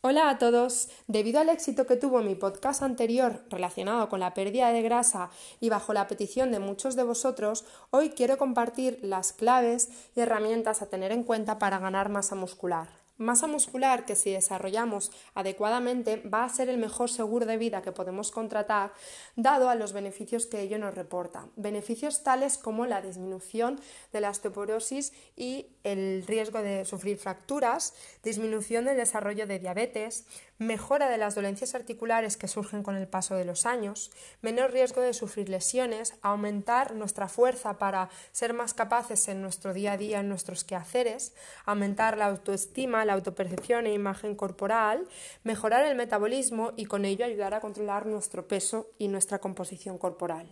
Hola a todos. Debido al éxito que tuvo mi podcast anterior relacionado con la pérdida de grasa y bajo la petición de muchos de vosotros, hoy quiero compartir las claves y herramientas a tener en cuenta para ganar masa muscular. Masa muscular que si desarrollamos adecuadamente va a ser el mejor seguro de vida que podemos contratar dado a los beneficios que ello nos reporta. Beneficios tales como la disminución de la osteoporosis y el riesgo de sufrir fracturas, disminución del desarrollo de diabetes, mejora de las dolencias articulares que surgen con el paso de los años, menor riesgo de sufrir lesiones, aumentar nuestra fuerza para ser más capaces en nuestro día a día en nuestros quehaceres, aumentar la autoestima, la autopercepción e imagen corporal, mejorar el metabolismo y con ello ayudar a controlar nuestro peso y nuestra composición corporal.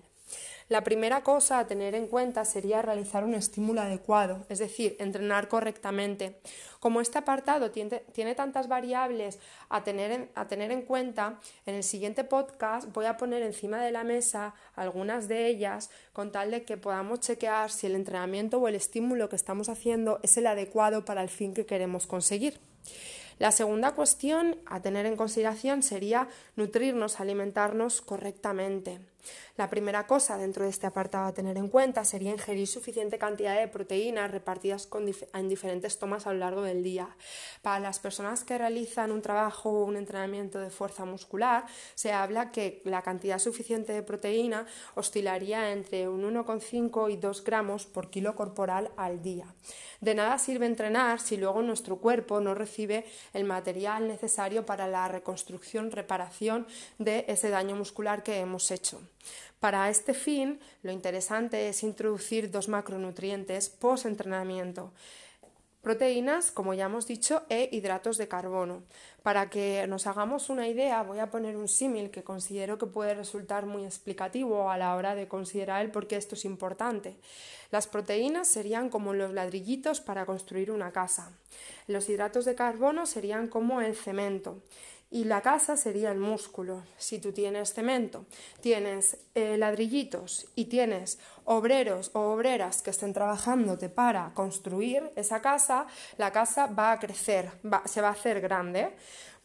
La primera cosa a tener en cuenta sería realizar un estímulo adecuado, es decir, entrenar correctamente. Como este apartado tiene, tantas variables a tener, en, a tener en cuenta, en el siguiente podcast voy a poner encima de la mesa algunas de ellas con tal de que podamos chequear si el entrenamiento o el estímulo que estamos haciendo es el adecuado para el fin que queremos conseguir. La segunda cuestión a tener en consideración sería nutrirnos, alimentarnos correctamente. La primera cosa dentro de este apartado a tener en cuenta sería ingerir suficiente cantidad de proteínas repartidas en diferentes tomas a lo largo del día. Para las personas que realizan un trabajo o un entrenamiento de fuerza muscular, se habla que la cantidad suficiente de proteína oscilaría entre un 1,5 y 2 gramos por kilo corporal al día. De nada sirve entrenar si luego nuestro cuerpo no recibe el material necesario para la reconstrucción, reparación de ese daño muscular que hemos hecho. Para este fin, lo interesante es introducir dos macronutrientes post-entrenamiento. Proteínas, como ya hemos dicho, e hidratos de carbono. Para que nos hagamos una idea, voy a poner un símil que considero que puede resultar muy explicativo a la hora de considerar el por qué esto es importante. Las proteínas serían como los ladrillitos para construir una casa. Los hidratos de carbono serían como el cemento y la casa sería el músculo. Si tú tienes cemento, tienes eh, ladrillitos y tienes obreros o obreras que estén trabajándote para construir esa casa, la casa va a crecer, se va a hacer grande.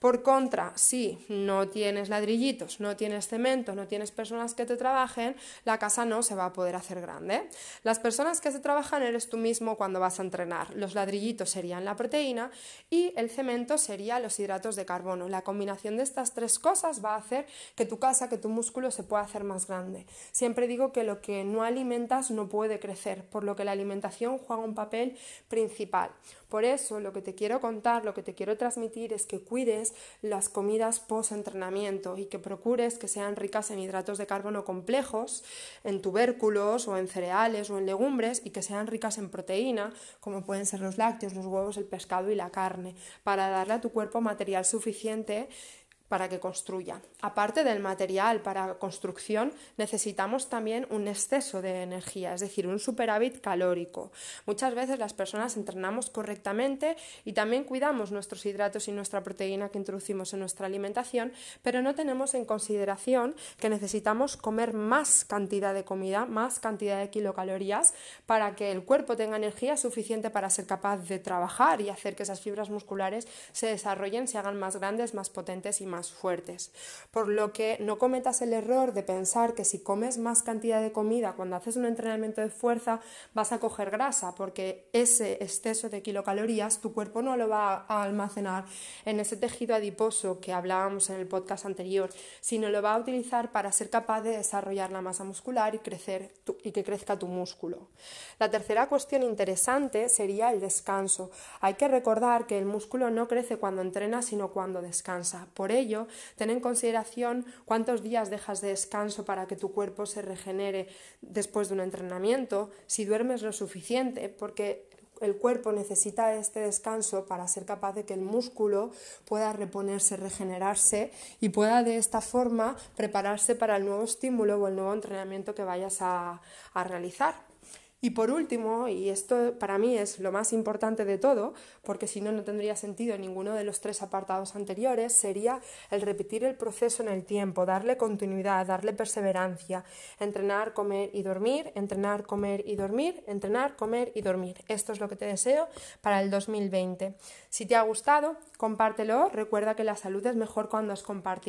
Por contra, si no tienes ladrillitos, no tienes cemento, no tienes personas que te trabajen, la casa no se va a poder hacer grande. Las personas que se trabajan eres tú mismo cuando vas a entrenar. Los ladrillitos serían la proteína y el cemento sería los hidratos de carbono. La combinación de estas tres cosas va a hacer que tu casa, que tu músculo se pueda hacer más grande. Siempre digo que lo que no alimentas no puede crecer, por lo que la alimentación juega un papel principal. Por eso lo que te quiero contar, lo que te quiero transmitir es que cuides las comidas post-entrenamiento y que procures que sean ricas en hidratos de carbono complejos, en tubérculos o en cereales o en legumbres y que sean ricas en proteína, como pueden ser los lácteos, los huevos, el pescado y la carne, para darle a tu cuerpo material suficiente para que construya. Aparte del material para construcción, necesitamos también un exceso de energía, es decir, un superávit calórico. Muchas veces las personas entrenamos correctamente y también cuidamos nuestros hidratos y nuestra proteína que introducimos en nuestra alimentación, pero no tenemos en consideración que necesitamos comer más cantidad de comida, más cantidad de kilocalorías para que el cuerpo tenga energía suficiente para ser capaz de trabajar y hacer que esas fibras musculares se desarrollen, se hagan más grandes, más potentes y más fuertes. Por lo que no cometas el error de pensar que si comes más cantidad de comida cuando haces un entrenamiento de fuerza vas a coger grasa, porque ese exceso de kilocalorías tu cuerpo no lo va a almacenar en ese tejido adiposo que hablábamos en el podcast anterior, sino lo va a utilizar para ser capaz de desarrollar la masa muscular y crecer y que crezca tu músculo. La tercera cuestión interesante sería el descanso. Hay que recordar que el músculo no crece cuando entrena, sino cuando descansa. Por ello, ten en consideración cuántos días dejas de descanso para que tu cuerpo se regenere después de un entrenamiento, si duermes lo suficiente, porque el cuerpo necesita este descanso para ser capaz de que el músculo pueda reponerse, regenerarse y pueda de esta forma prepararse para el nuevo estímulo o el nuevo entrenamiento que vayas a, a realizar. Y por último, y esto para mí es lo más importante de todo, porque si no, no tendría sentido ninguno de los tres apartados anteriores, sería el repetir el proceso en el tiempo, darle continuidad, darle perseverancia, entrenar, comer y dormir, entrenar, comer y dormir, entrenar, comer y dormir. Esto es lo que te deseo para el 2020. Si te ha gustado, compártelo. Recuerda que la salud es mejor cuando es compartida.